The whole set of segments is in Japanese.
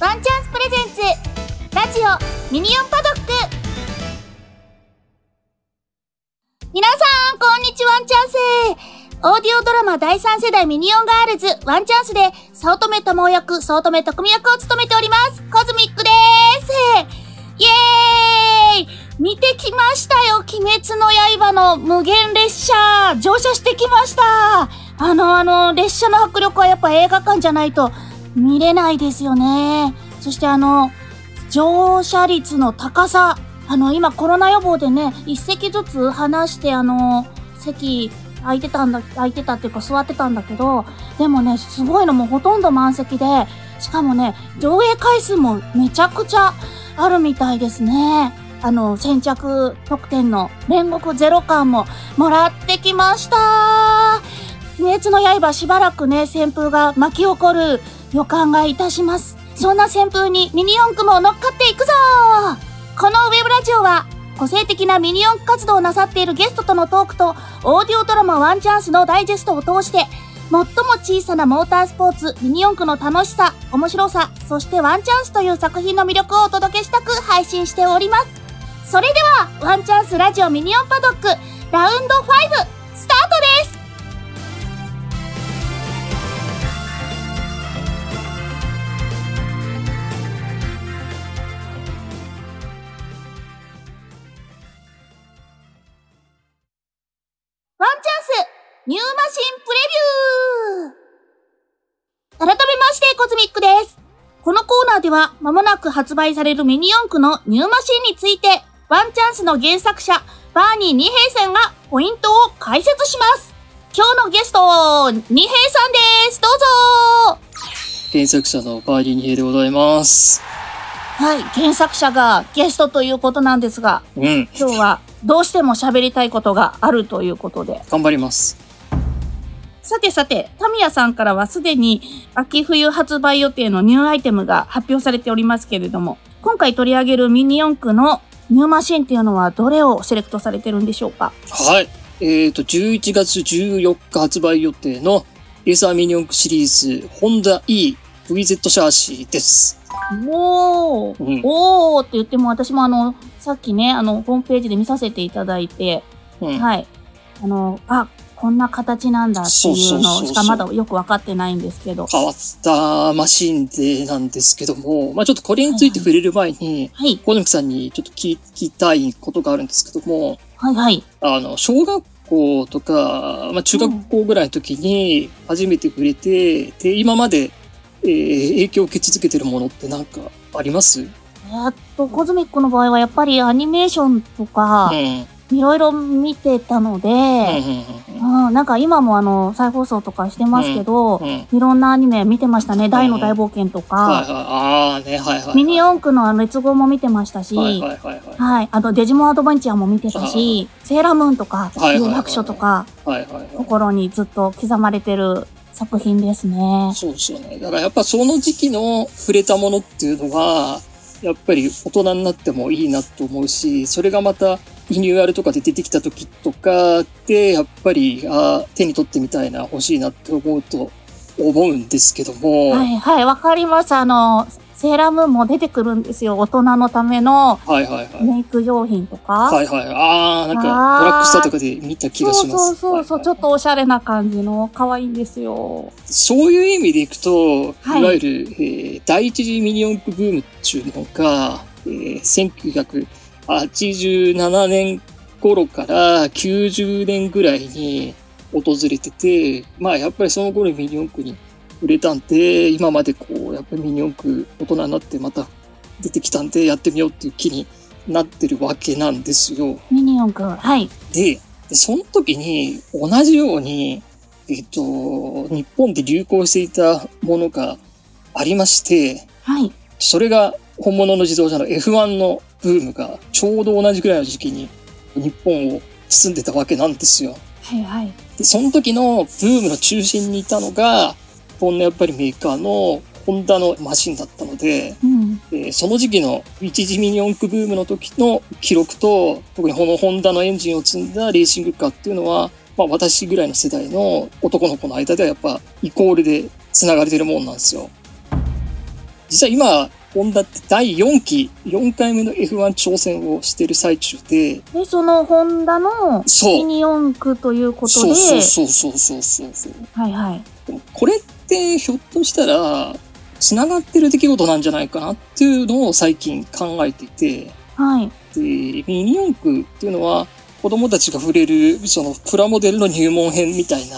ワンチャンスプレゼンツラジオミニオンパドック。皆さんこんにちはワンチャンス。オーディオドラマ第3世代ミニオンガールズワンチャンスで早乙女智役、早乙女特美役を務めております。コズミックです。イエーイ。見てきましたよ鬼滅の刃の無限列車。乗車してきました。あのあの列車の迫力はやっぱ映画館じゃないと見れないですよね。そしてあの、乗車率の高さ。あの、今コロナ予防でね、一席ずつ離してあの、席空いてたんだ、空いてたっていうか座ってたんだけど、でもね、すごいのもほとんど満席で、しかもね、上映回数もめちゃくちゃあるみたいですね。あの、先着特典の煉獄ゼロ巻ももらってきました。鬼滅の刃しばらくね、旋風が巻き起こる予感がいたします。そんな旋風にミニ四駆も乗っかっていくぞこのウェブラジオは、個性的なミニ四駆活動をなさっているゲストとのトークと、オーディオドラマワンチャンスのダイジェストを通して、最も小さなモータースポーツ、ミニ四駆の楽しさ、面白さ、そしてワンチャンスという作品の魅力をお届けしたく配信しております。それでは、ワンチャンスラジオミニ四パドック、ラウンド5、スタートですニューマシンプレビュー改めまして、コズミックです。このコーナーでは、間もなく発売されるミニ四駆のニューマシンについて、ワンチャンスの原作者、バーニー二平さんがポイントを解説します。今日のゲスト、二平さんです。どうぞ原作者のバーニー二平でございます。はい、原作者がゲストということなんですが、うん、今日はどうしても喋りたいことがあるということで。頑張ります。さてさて、タミヤさんからはすでに秋冬発売予定のニューアイテムが発表されておりますけれども、今回取り上げるミニ四駆のニューマシンっていうのはどれをセレクトされてるんでしょうか？はい。えっ、ー、と、11月14日発売予定のエーサーミニ四駆シリーズ、ホンダ E VZ シャーシーです。おー、うん、おーって言っても私もあの、さっきね、あの、ホームページで見させていただいて、うん、はい。あの、あ、こんな形なんだっていうのしかまだよくわかってないんですけど。変わったマシンでなんですけども、まあちょっとこれについて触れる前に、はい、小野木さんにちょっと聞きたいことがあるんですけども、はいはい。あの、小学校とか、まあ中学校ぐらいの時に初めて触れて、うん、で、今まで、えー、影響を受け続けてるものってなんかあります？えっと、コズミックの場合はやっぱりアニメーションとか、うんいろいろ見てたので、うん、なんか今もあの、再放送とかしてますけど、うんうん、いろんなアニメ見てましたね。大の大冒険とか、ああね、はいはい。ミニ四駆のあの、列号も見てましたし、はいはいはい、はい。あと、デジモンアドベンチャーも見てたし、セーラームーンとか、有楽書とか、心にずっと刻まれてる作品ですね。そうですよね。だからやっぱその時期の触れたものっていうのは、やっぱり大人になってもいいなと思うし、それがまたリニューアルとかで出てきた時とかで、やっぱり、あ手に取ってみたいな、欲しいなって思うと思うんですけども。はいはい、わかります。あの、セーラームーンも出てくるんですよ。大人のためのメイク用品とか。はいはい、はい、ああ、なんか、ドラッグスターとかで見た気がします。そうそうそう、ちょっとおしゃれな感じの、可愛いんですよ。そういう意味でいくと、はい、いわゆる、えー、第一次ミニ四駆ブームっていうのが、えー、1900、87年頃から90年ぐらいに訪れてて、まあやっぱりその頃ミニ四駆に売れたんで、今までこう、やっぱりミニ四駆大人になってまた出てきたんでやってみようっていう気になってるわけなんですよ。ミニ四駆はい。で、その時に同じように、えっと、日本で流行していたものがありまして、はい。それが本物の自動車の F1 のブームがちょうど同じぐらいの時期に日本を包んでたわけなんですよ。はいはい。で、その時のブームの中心にいたのが、こんなやっぱりメーカーのホンダのマシンだったので、うん、えー、その時期の一時ミニ四駆ブームの時の記録と、特にこのホンダのエンジンを積んだレーシングカーっていうのは、まあ私ぐらいの世代の男の子の間ではやっぱイコールで繋がれてるもんなんですよ。実は今、ホンダって第4期、4回目の F1 挑戦をしてる最中で、で、そのホンダのミニ四駆ということそうで、そうそうそうそうそう。はいはい。これってひょっとしたら、繋がってる出来事なんじゃないかなっていうのを最近考えていて、はい。で、ミニ四駆っていうのは、子供たちが触れる、そのプラモデルの入門編みたいな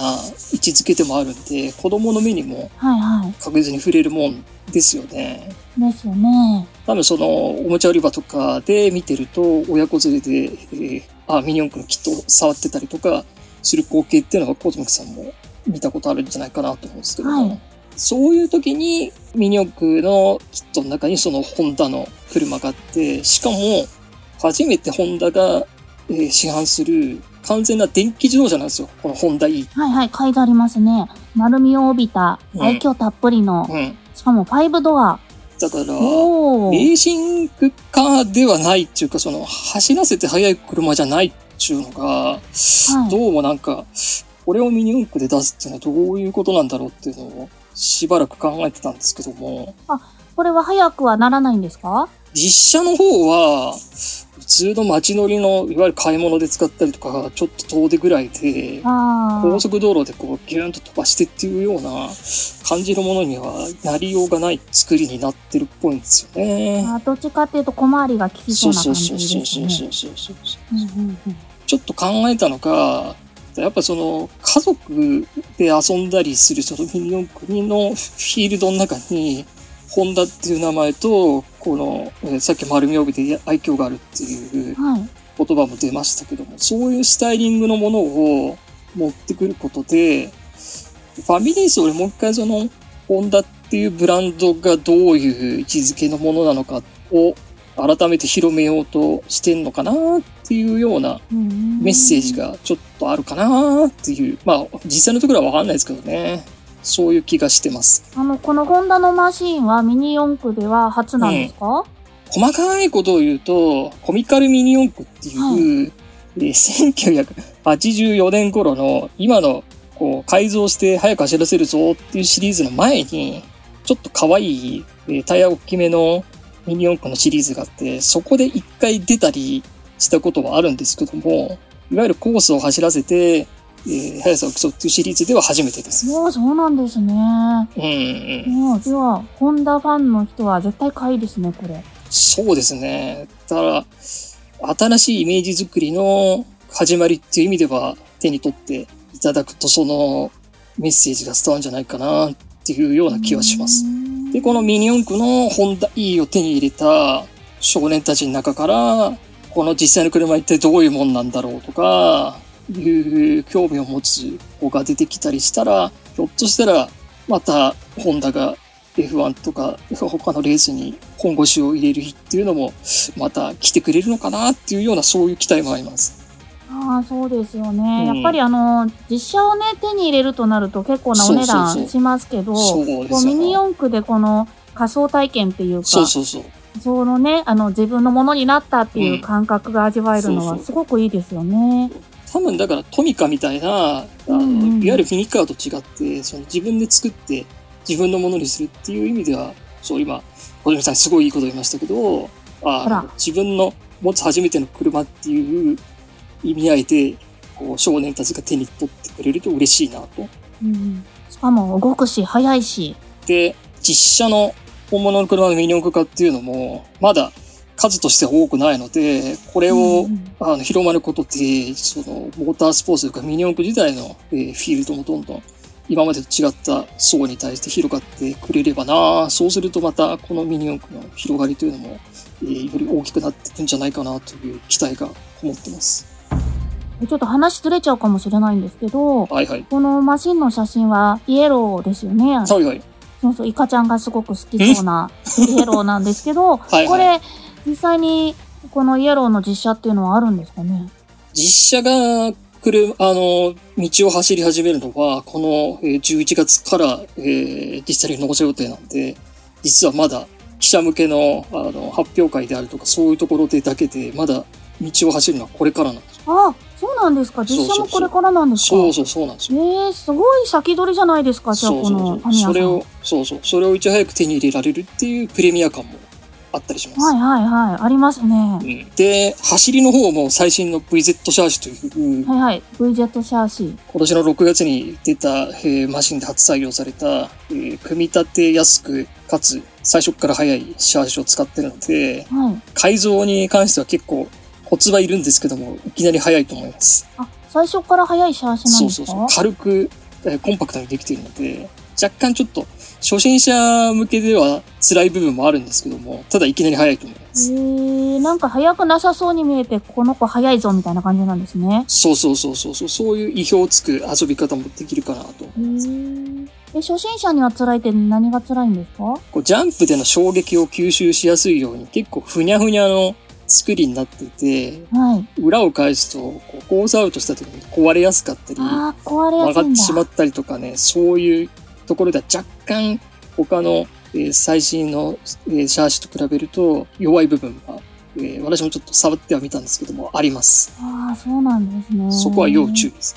位置づけでもあるんで、子供の目にもはいは確実に触れるもんですよね。い。ですよね。多分そのおもちゃ売り場とかで見てると親子連れで、えーあミニ四駆のキットを触ってたりとかする光景っていうのはコズミックさんも見たことあるんじゃないかなと思うんですけども、はいそういう時にミニ四駆のキットの中にそのホンダの車があってしかも初めてホンダが、えー市販する完全な電気自動車なんですよこのホンダ E。はいはい。書いてありますね。丸みを帯びた、うん愛嬌たっぷりの、うん、しかも5ドア。だから。レーシングカーではないっていうか、その、走らせて速い車じゃないっていうのが、はい。どうもなんか、これをミニ四駆で出すっていうのはどういうことなんだろうっていうのを、しばらく考えてたんですけども、これは早くはならないんですか？実車の方は、普通の街乗りの、いわゆる買い物で使ったりとか、ちょっと遠出ぐらいで、あ高速道路でこうギューンと飛ばしてっていうような感じのものにはなりようがない作りになってるっぽいんですよね。あ。どっちかっていうと小回りが効きそそううな感そうそうじですね。そうそうそうそうそう。ちょっと考えたのが、やっぱその家族で遊んだりするそのミニ四駆のフィールドの中に、ホンダっていう名前と、この、えーさっき丸み帯で愛嬌があるっていうはい。言葉も出ましたけども、そういうスタイリングのものを持ってくることで、ファミリー層でもう一回その、ホンダっていうブランドがどういう位置づけのものなのかを改めて広めようとしてんのかなっていうようなメッセージがちょっとあるかなっていう、まあ実際のところはわかんないですけどね。そういう気がしてます。あの、このホンダのマシンはミニ四駆では初なんですか、細かいことを言うと、コミカルミニ四駆っていう、えー1984年頃の今のこう改造して速く走らせるぞっていうシリーズの前に、ちょっと可愛い、えータイヤ大きめのミニ四駆のシリーズがあって、そこで一回出たりしたことはあるんですけども、いわゆるコースを走らせて、えー速さを競うっていうシリーズでは初めてです。おーそうなんですね。うんうん。もう、では、ホンダファンの人は絶対買いですね、これ。そうですね。だから、新しいイメージ作りの始まりっていう意味では手に取っていただくとそのメッセージが伝わるんじゃないかなっていうような気はします。で、このミニ四駆のホンダ E を手に入れた少年たちの中から、この実際の車一体どういうもんなんだろうとか、いう興味を持つ子が出てきたりしたら、ひょっとしたらまたホンダが F1 とか他のレースに本腰を入れる日っていうのもまた来てくれるのかなっていうようなそういう期待もあります。ああ、そうですよね。うんやっぱりあの、実車をね、手に入れるとなると結構なお値そうそうそう段しますけど、ミニよ。四駆でこの仮想体験っていうか、そうそうそう。そのね、あの、自分のものになったっていう感覚が味わえるのそうそうはすごくいいですよね。多分だからトミカみたいな、あのうんうんいわゆるフィニッカーと違って、その自分で作って自分のものにするっていう意味では、そう今、小島さんすごいいいこと言いましたけど、あ自分の持つ初めての車っていう意味合いで、こう少年たちが手に取ってくれると嬉しいなと。うん、しかも動くし、速いし。で、実車の本物の車のミニ四駆化っていうのも、まだ数としては多くないので、これを、あの広まることで、そのモータースポーツというかミニ四駆自体の、えーフィールドもどんどん今までと違った層に対して広がってくれればなそうするとまたこのミニ四駆の広がりというのも、えーより大きくなっていくんじゃないかなという期待がこもってます。ちょっと話ずれちゃうかもしれないんですけど、はいはい。このマシンの写真はイエローですよね。はいはい。そうそう、イカちゃんがすごく好きそうなイエローなんですけど、はいはいこれ、実際にこのイエローの実写っていうのはあるんですかね？実車が来る、あの、道を走り始めるのは、このえー11月から、えー実際に納車予定なんで、実はまだ記者向けのあの発表会であるとか、そういうところでだけで、まだ道を走るのはこれからなんです。あ、そうなんですか？実写もこれからなんですか？そうそうそうなんですよ。えー、すごい先取りじゃないですか、じゃあこそうそうそうの。それを、そうそう、それをいち早く手に入れられるっていうプレミア感もあったりします。はいはいはい、ありますね。うんで、走りの方も最新の VZ シャーシという、はいはい、VZ シャーシー。今年の6月に出た、えーマシンで初採用された、えー組み立てやすく、かつ最初から速いシャーシを使ってるので、はい。改造に関しては結構コツはいるんですけども、いきなり速いと思います。あ、最初から速いシャーシなんですか？そうそうそう。軽く、えーコンパクトにできているので、若干ちょっと初心者向けでは辛い部分もあるんですけども、ただいきなり速いと思います。えー、なんか速くなさそうに見えて、この子速いぞみたいな感じなんですね。そうそうそうそうそう、そういう意表をつく遊び方もできるかなと。へーえ、初心者には辛いって何が辛いんですか？こうジャンプでの衝撃を吸収しやすいように結構ふにゃふにゃの作りになっていて、はい。裏を返すと、こうコースアウトした時に壊れやすかったり、あー、壊れや曲すいんだ。がってしまったりとかね、そういうところでは若干他の、えー最新の、えーシャーシと比べると弱い部分が、えー私もちょっと触ってはみたんですけども、あります。ああ、そうなんですね。そこは要注意です。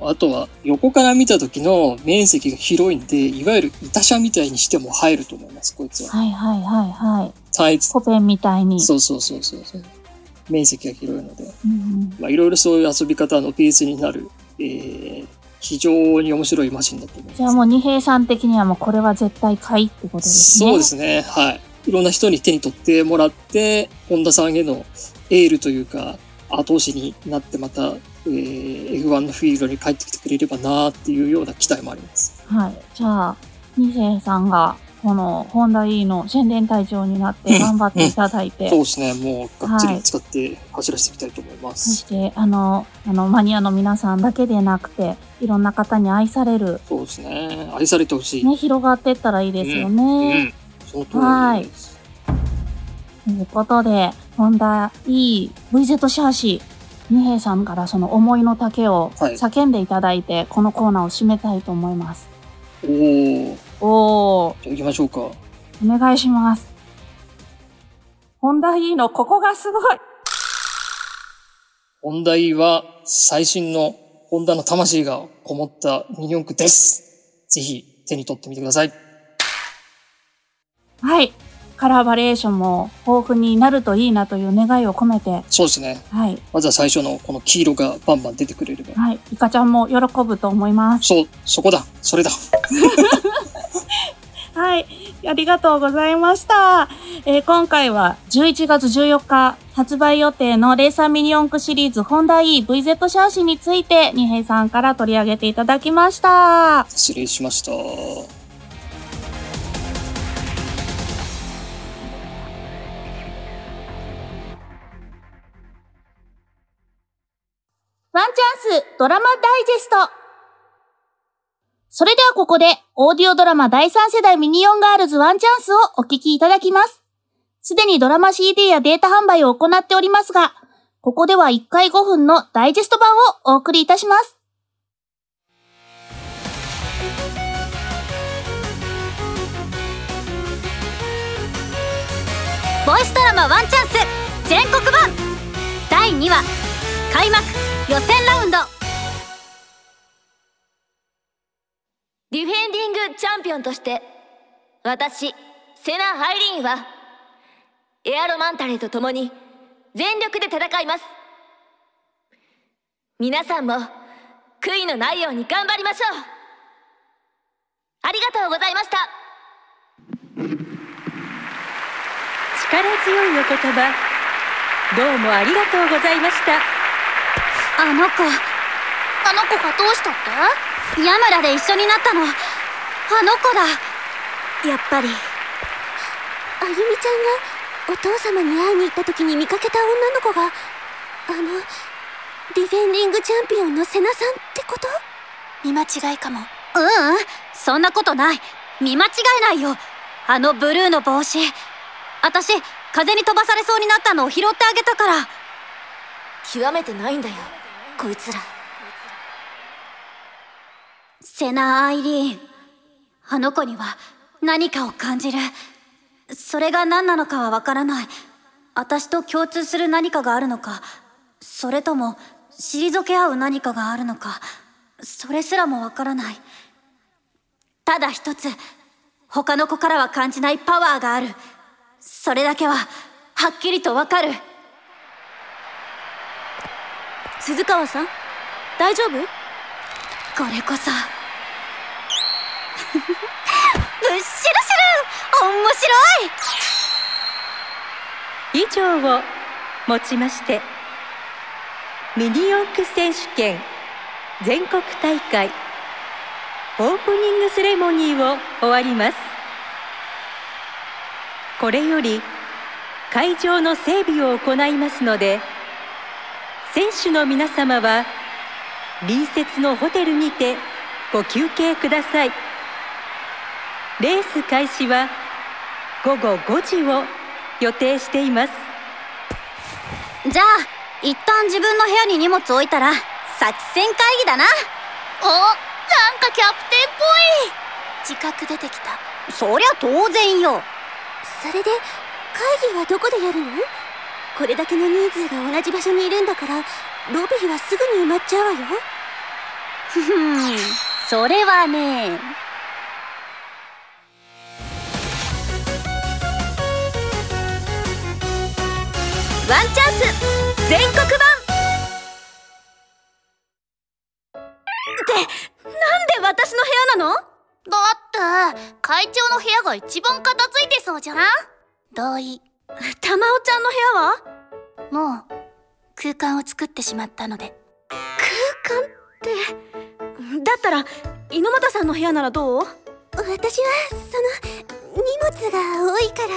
あとは、横から見た時の面積が広いんで、いわゆる板車みたいにしても入ると思います、こいつは。はいはいはいはい。タイツ。コペンみたいに。そうそうそうそうそう。面積が広いので。うんうんまあ、いろいろそういう遊び方のベースになる、えー、非常に面白いマシンだと思います。じゃあもう二平さん的にはもうこれは絶対買いってことですね。そうですね。はい。いろんな人に手に取ってもらって、本田さんへのエールというか、後押しになってまた、えー、F1 のフィールドに帰ってきてくれればなっていうような期待もあります。はい。じゃあ、二平さんが、この、ホンダ E の宣伝隊長になって頑張っていただいて、そうですね。もうがっつはいり使って走らせてみたいと思います。そして、あの、あの、マニアの皆さんだけでなくて、いろんな方に愛される、そうですね。愛されてほしい。ね、広がっていったらいいですようね。ん。その通りです。ということで、ホンダ E、VZ シャーシー、二平さんからその思いの丈をはい叫んでいただいて、このコーナーを締めたいと思います。おー。おー、じゃあ行きましょうか。お願いします。ホンダ E のここがすごい。本題は最新のホンダの魂がこもったミニ四駆です。ぜひ手に取ってみてください。はい。カラーバリエーションも豊富になるといいなという願いを込めて、そうですね。はい。まずは最初のこの黄色がバンバン出てくれれば。はい。イカちゃんも喜ぶと思います。そう、そこだ。それだ。はい。ありがとうございました。えー今回は11月14日発売予定のレーサーミニ四駆シリーズホンダ E VZ シャーシについて、二平さんから取り上げていただきました。失礼しました。ワンチャンスドラマダイジェスト。それではここで、オーディオドラマ第3世代ミニオンガールズワンチャンスをお聞きいただきます。すでにドラマ CD やデータ販売を行っておりますが、ここでは1回5分のダイジェスト版をお送りいたします。ボイスドラマワンチャンス全国版第2話開幕予選ラウンドディフェンディングチャンピオンとして私セナ・ハイリーンはエアロマンタレーと共に全力で戦います。皆さんも悔いのないように頑張りましょう。ありがとうございました。力強いお言葉。どうもありがとうございました。あの子あの子がどうしたってヤムラで一緒になったの。あの子だ。やっぱり。あゆみちゃんがお父様に会いに行った時に見かけた女の子があのディフェンディングチャンピオンのセナさんってこと？見間違いかも。ううん。そんなことない。見間違えないよ。あのブルーの帽子。私風に飛ばされそうになったのを拾ってあげたから。極めてないんだよこいつらセナ・アイリーンあの子には何かを感じるそれが何なのかはわからない私と共通する何かがあるのかそれとも、退け合う何かがあるのか、それすらもわからない。ただ一つ、他の子からは感じないパワーがある。それだけは、はっきりとわかる。鈴川さん？大丈夫？これこそ。むっしるしる。面白い。以上をもちましてミニ四駆選手権全国大会オープニングセレモニーを終わります。これより会場の整備を行いますので選手の皆様は隣接のホテルにてご休憩ください。レース開始は午後5時を予定しています。じゃあ一旦自分の部屋に荷物置いたら作戦会議だな。おなんかキャプテンっぽい。自覚出てきた。そりゃ当然よ。それで会議はどこでやるの？これだけの人数が同じ場所にいるんだからロビーはすぐに埋まっちゃうわよ。ふふん。それはねワンチャンス。全国版。ってなんで私の部屋なの？だって会長の部屋が一番片付いてそうじゃん。同意玉緒ちゃんの部屋は？もう空間を作ってしまったので。空間ってだったら猪俣さんの部屋ならどう？私はその荷物が多いから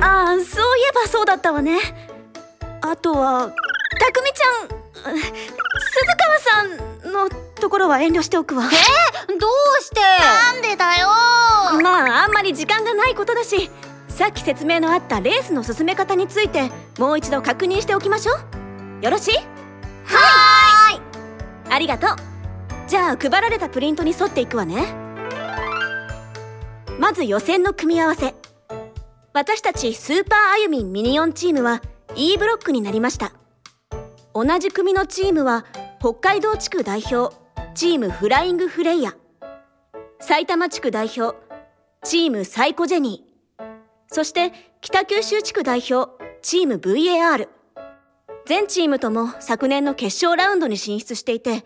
ああそういえばそうだったわね。あとはたくみちゃん鈴川さんのところは遠慮しておくわ。どうして？なんでだよ。まああんまり時間がないことだしさっき説明のあったレースの進め方についてもう一度確認しておきましょう。よろしい？はーい。ありがとう。じゃあ配られたプリントに沿っていくわね。まず予選の組み合わせ私たちスーパーあゆみんミニオンチームは E ブロックになりました。同じ組のチームは北海道地区代表チームフライングフレイヤ埼玉地区代表チームサイコジェニー。そして北九州地区代表チーム VAR 全チームとも昨年の決勝ラウンドに進出していて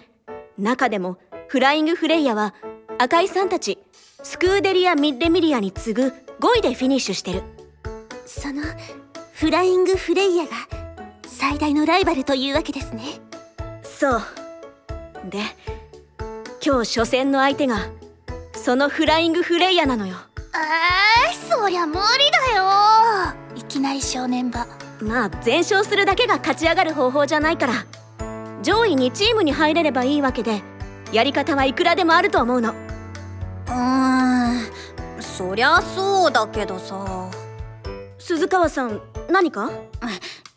中でもフライングフレイヤは赤井さんたちスクーデリア・ミッレミリアに次ぐ5位でフィニッシュしてる。そのフライングフレイヤが最大のライバルというわけですね。そう。で今日初戦の相手がそのフライングフレイヤなのよ。えー、そりゃ無理だよ。いきなり正念場。まあ全勝するだけが勝ち上がる方法じゃないから。上位2チームに入れればいいわけでやり方はいくらでもあると思うの。うーん。そりゃそうだけどさ鈴川さん何か？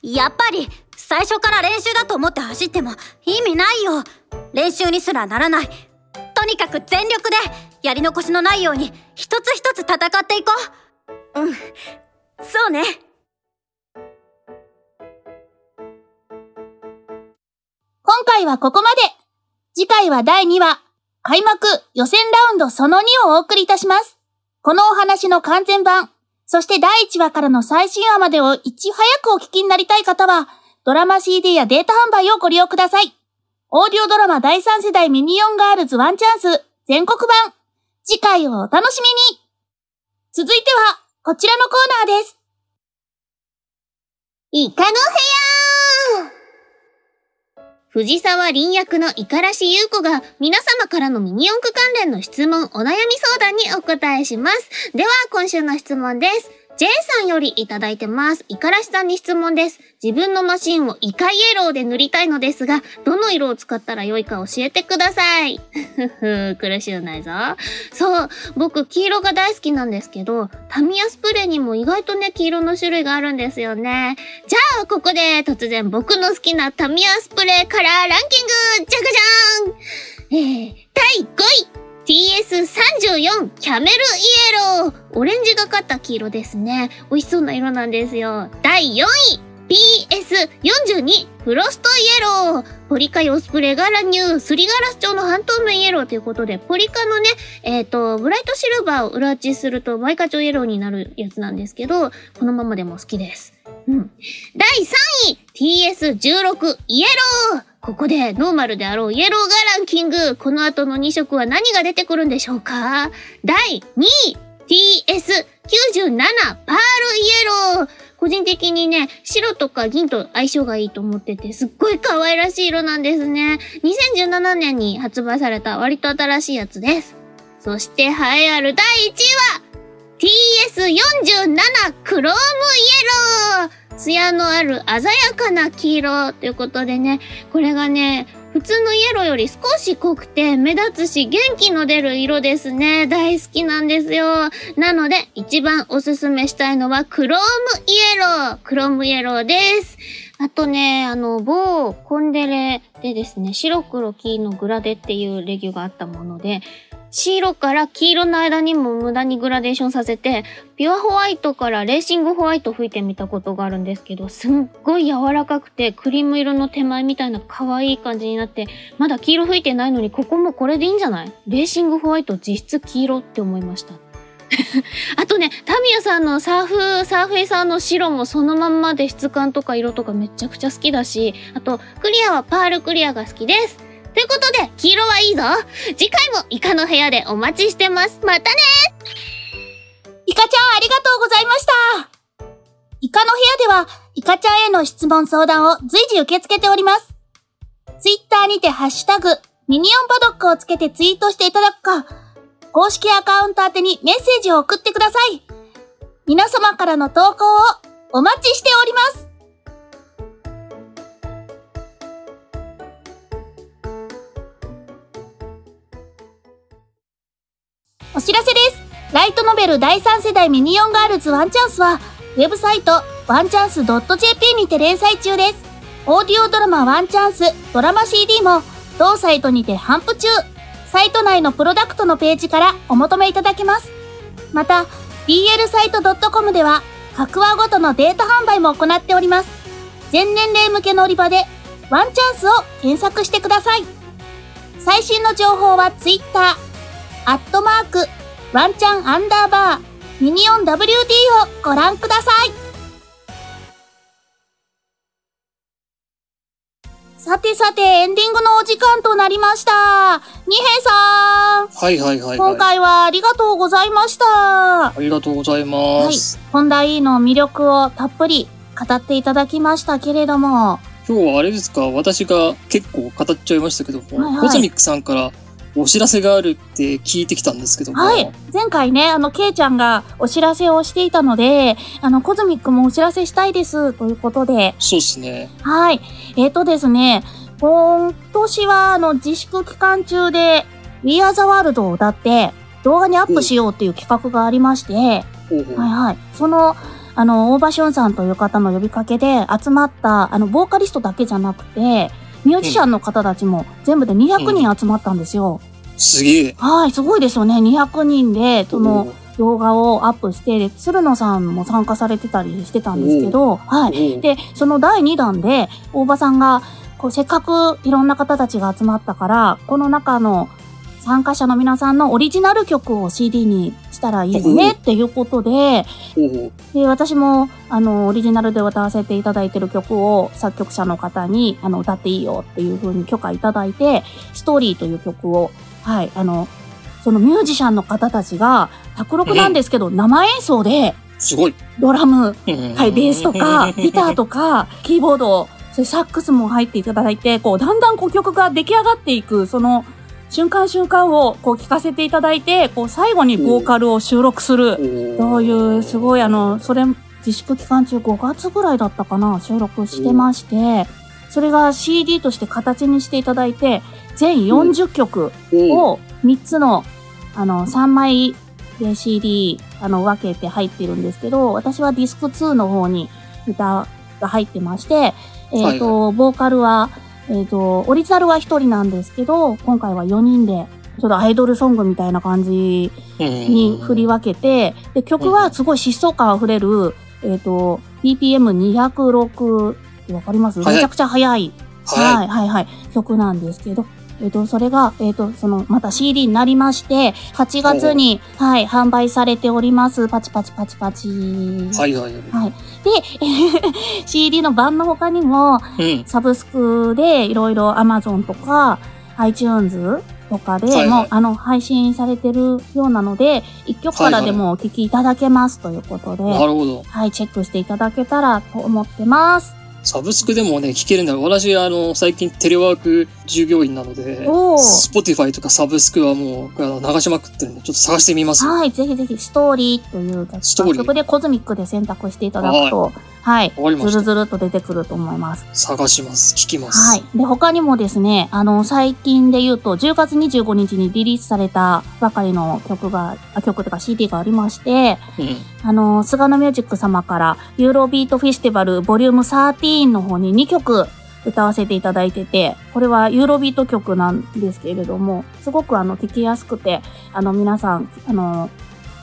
やっぱり最初から練習だと思って走っても意味ないよ。練習にすらならない。とにかく全力でやり残しのないように一つ一つ戦っていこう。そうね。今回はここまで。次回は第2話開幕予選ラウンドその2をお送りいたします。このお話の完全版そして第1話からの最新話までをいち早くお聞きになりたい方はドラマ CD やデータ販売をご利用ください。オーディオドラマ第3世代ミニオンガールズワンチャンス全国版。次回をお楽しみに。続いてはこちらのコーナーです。イカの部屋藤沢林役の五十嵐優子が皆様からのミニ四駆関連の質問、お悩み相談にお答えします。では、今週の質問です。J さんよりいただいてます。五十嵐さんに質問です。自分のマシンをイカイエローで塗りたいのですが、どの色を使ったら良いか教えてください。ふふ、苦しゅうないぞ。そう、僕黄色が大好きなんですけど、タミヤスプレーにも意外とね、黄色の種類があるんですよね。じゃあ、ここで突然僕の好きなタミヤスプレーカラーランキングじゃかじゃーんえー、第5位 TS34 キャメルイエローオレンジがかった黄色ですね。美味しそうな色なんですよ。第4位 PS42 フロストイエロー、ポリカヨスプレーが乱入、すりガラス調の半透明イエローということで、ポリカのね、えっと、ブライトシルバーを裏打ちするとマイカチョイエローになるやつなんですけど、このままでも好きです。うん。第3位、TS16 イエローここでノーマルであろうイエローがランキング。この後の2色は何が出てくるんでしょうか？第2位、TS97 パールイエロー個人的にね、白とか銀と相性がいいと思ってて、すっごい可愛らしい色なんですね。2017年に発売された割と新しいやつです。そして、栄えある第1位は、TS47 クロームイエロー艶のある鮮やかな黄色ということでね、これがね、普通のイエローより少し濃くて目立つし元気の出る色ですね。大好きなんですよ。なので一番おすすめしたいのはクロームイエロー。クロームイエローです。あとね、あの、某コンデレでですね、白黒黄のグラデっていうレギュがあったもので、白から黄色の間にも無駄にグラデーションさせて、ピュアホワイトからレーシングホワイト吹いてみたことがあるんですけど、すっごい柔らかくて、クリーム色の手前みたいな可愛い感じになって、まだ黄色吹いてないのに、ここもこれでいいんじゃない？レーシングホワイト実質黄色って思いました。あとね、タミヤさんのサーフ、サーフェイサーの白もそのまんまで質感とか色とかめちゃくちゃ好きだし、あと、クリアはパールクリアが好きです。ということで、黄色はいいぞ次回もイカの部屋でお待ちしてます。またねイカちゃんありがとうございましたイカの部屋では、イカちゃんへの質問相談を随時受け付けております。ツイッターにてハッシュタグ、ミニオンパドックをつけてツイートしていただくか、公式アカウント宛てにメッセージを送ってください。皆様からの投稿をお待ちしております。お知らせです。ライトノベル第3世代ミニオンガールズワンチャンスは、ウェブサイトワンチャンス .jp にて連載中です。オーディオドラマワンチャンスドラマ CD も同サイトにて販布中。サイト内のプロダクトのページからお求めいただけます。また、DL サイト .com では各話ごとのデータ販売も行っております。全年齢向けの売り場でワンチャンスを検索してください。最新の情報は Twitter、アットマーク、ワンチャンアンダーバー、ミニオン WD をご覧ください。さてさて、エンディングのお時間となりました。二平さん、はいはいはい、はい。今回はありがとうございました。ありがとうございます。ホンダ E の魅力をたっぷり語っていただきましたけれども、今日はあれですか、私が結構語っちゃいましたけども、はいはいコズミックさんからお知らせがあるって聞いてきたんですけども、はい。前回ね、あの、ケイちゃんがお知らせをしていたので、あの、コズミックもお知らせしたいです、ということで、そうですね。はい。えっ、とですね、今年は、あの、自粛期間中で、We Are the World を歌って、動画にアップしようっていう企画がありまして、はいはい。その、あの、大場俊さんという方の呼びかけで集まった、あの、ボーカリストだけじゃなくて、ミュージシャンの方たちも全部で200人集まったんですよ。すげえ。はい、すごいですよね。200人で、その、動画をアップして、で鶴野さんも参加されてたりしてたんですけど、はい。い。で、その第2弾で、大場さんが、こう、せっかくいろんな方たちが集まったから、この中の参加者の皆さんのオリジナル曲を CD にしたらいいよねっていうことで、で、私も、あの、オリジナルで歌わせていただいてる曲を作曲者の方に、あの、歌っていいよっていう風に許可いただいて、ストーリーという曲を、はい、あの、そのミュージシャンの方たちが、卓録なんですけど、生演奏で、すごい。ドラム、ははい、ベースとか、ギターとか、キーボード、それサックスも入っていただいて、こう、だんだんこう曲が出来上がっていく、その、瞬間瞬間をこう聞かせていただいて、こう、最後にボーカルを収録する。そういう、すごいあの、それ、自粛期間中5月ぐらいだったかな、収録してまして、それが CD として形にしていただいて、全40曲おを3つの、あの、3枚で CD、あの、分けて入ってるんですけど、私はディスク2の方に歌が入ってまして、えっ、と、ボーカルは、えっ、と、オリジナルは1人なんですけど、今回は4人で、ちょっとアイドルソングみたいな感じに振り分けて、で、曲はすごい疾走感あふれる、えっ、と、BPM206 ってわかります？はい。めちゃくちゃ速い。ははい、はい、はい。曲なんですけど、えっ、と、それが、えっ、と、その、また CD になりまして、8月に、はい、販売されております。パチパチパチパチ。い。はいはいはい。はい。で、CD の版の他にも、うん。サブスクでいろいろ Amazon とか iTunes とかでも、はいはいあの、配信されてるようなので、一曲からでもお聴きいただけますということで、なるほど。はい、チェックしていただけたらと思ってます。サブスクでもね、聞けるんだ。私、あの、最近テレワーク従業員なので、スポティファイとかサブスクはもう、あの流しまくってるんで、ちょっと探してみます。はい、ぜひぜひ、ストーリーという楽ストーリー。曲でコズミックで選択していただくと、はい、わかりましたずるずるっと出てくると思います。探します。聞きます。はい。で、他にもですね、あの、最近で言うと、10月25日にリリースされたばかりの曲が、あ曲とか CD がありまして、うん。あの、菅野ミュージック様から、ユーロビートフェスティバルボリューム13の方に2曲歌わせていただいてて、これはユーロビート曲なんですけれども、すごくあの、聴きやすくて、あの、皆さん、あの、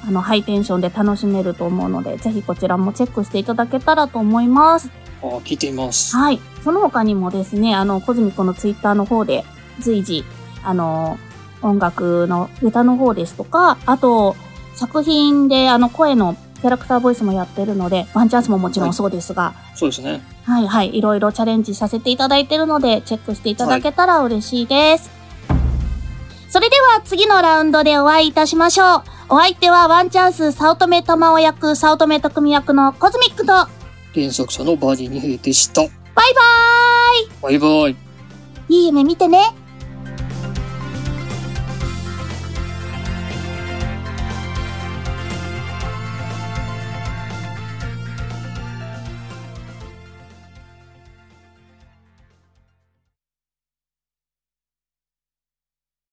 あの、ハイテンションで楽しめると思うので、ぜひこちらもチェックしていただけたらと思います。あ聞いてみます。はい。その他にもですね、あの、コズミコのツイッターの方で随時、あの、音楽の歌の方ですとか、あと、作品であの、声のキャラクターボイスもやってるので、ワンチャンスももちろんそうですが、そうですね。はい、はい、いろいろチャレンジさせていただいてるので、チェックしていただけたら嬉しいです。それでは次のラウンドでお会いいたしましょう。お相手はワンチャンス早乙女玉緒役、早乙女特組役のコズミックと、原作者のバーディー二平でした。バイバーイバイバイ。いい夢見てね。